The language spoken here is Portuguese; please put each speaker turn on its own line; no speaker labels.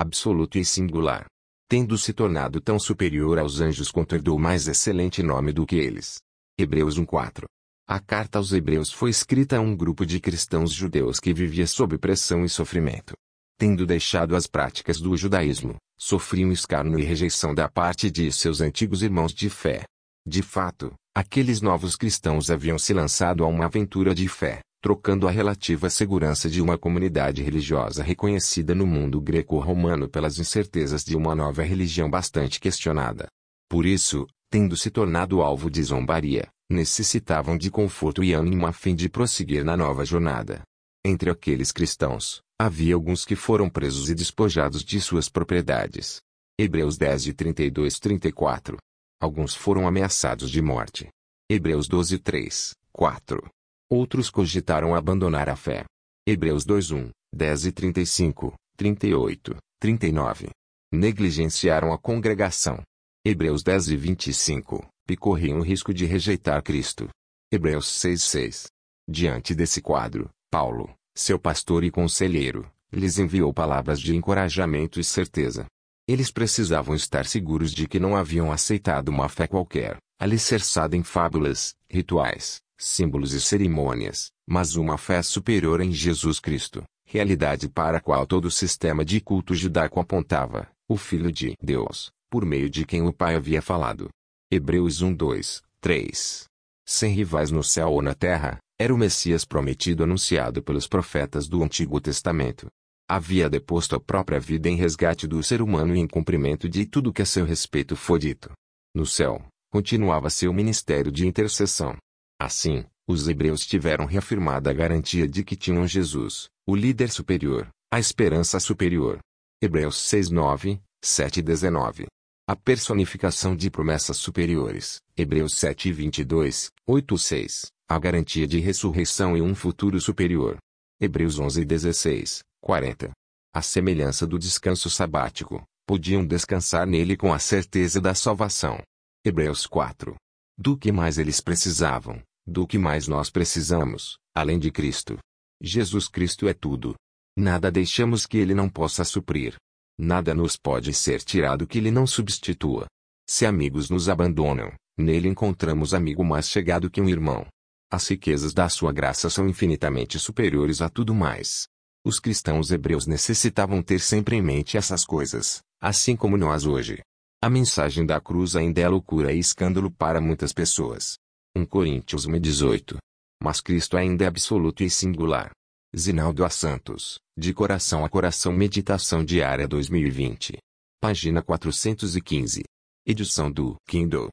absoluto e singular. Tendo se tornado tão superior aos anjos quanto herdou mais excelente nome do que eles. Hebreus 1:4 a carta aos Hebreus foi escrita a um grupo de cristãos judeus que vivia sob pressão e sofrimento. Tendo deixado as práticas do judaísmo, sofriam escárnio e rejeição da parte de seus antigos irmãos de fé. De fato, aqueles novos cristãos haviam se lançado a uma aventura de fé, trocando a relativa segurança de uma comunidade religiosa reconhecida no mundo greco-romano pelas incertezas de uma nova religião bastante questionada. Por isso, tendo se tornado alvo de zombaria, necessitavam de conforto e ânimo a fim de prosseguir na nova jornada. Entre aqueles cristãos, havia alguns que foram presos e despojados de suas propriedades. Hebreus 10 de 32 34. Alguns foram ameaçados de morte. Hebreus 12 3, 4. Outros cogitaram abandonar a fé. Hebreus 2 1, 10 e 35, 38, 39. Negligenciaram a congregação. Hebreus 10 e 25 e corriam o risco de rejeitar Cristo. Hebreus 6,6. Diante desse quadro, Paulo, seu pastor e conselheiro, lhes enviou palavras de encorajamento e certeza. Eles precisavam estar seguros de que não haviam aceitado uma fé qualquer, alicerçada em fábulas, rituais, símbolos e cerimônias, mas uma fé superior em Jesus Cristo, realidade para a qual todo o sistema de culto judaico apontava, o Filho de Deus, por meio de quem o Pai havia falado. Hebreus 1 2, 3. Sem rivais no céu ou na terra, era o Messias prometido anunciado pelos profetas do Antigo Testamento. Havia deposto a própria vida em resgate do ser humano e em cumprimento de tudo que a seu respeito foi dito. No céu, continuava seu ministério de intercessão. Assim, os hebreus tiveram reafirmada a garantia de que tinham Jesus, o líder superior, a esperança superior. Hebreus 6 9, 7 19 a personificação de promessas superiores, Hebreus 7 22, 8 6, a garantia de ressurreição e um futuro superior. Hebreus 11 16, 40. A semelhança do descanso sabático, podiam descansar nele com a certeza da salvação. Hebreus 4. Do que mais eles precisavam, do que mais nós precisamos, além de Cristo. Jesus Cristo é tudo. Nada deixamos que ele não possa suprir. Nada nos pode ser tirado que ele não substitua. Se amigos nos abandonam, nele encontramos amigo mais chegado que um irmão. As riquezas da sua graça são infinitamente superiores a tudo mais. Os cristãos hebreus necessitavam ter sempre em mente essas coisas, assim como nós hoje. A mensagem da cruz ainda é loucura e escândalo para muitas pessoas. 1 Coríntios 1:18. Mas Cristo ainda é absoluto e singular. Zinaldo A. Santos, De Coração a Coração Meditação Diária 2020. Página 415. Edição do Kindle.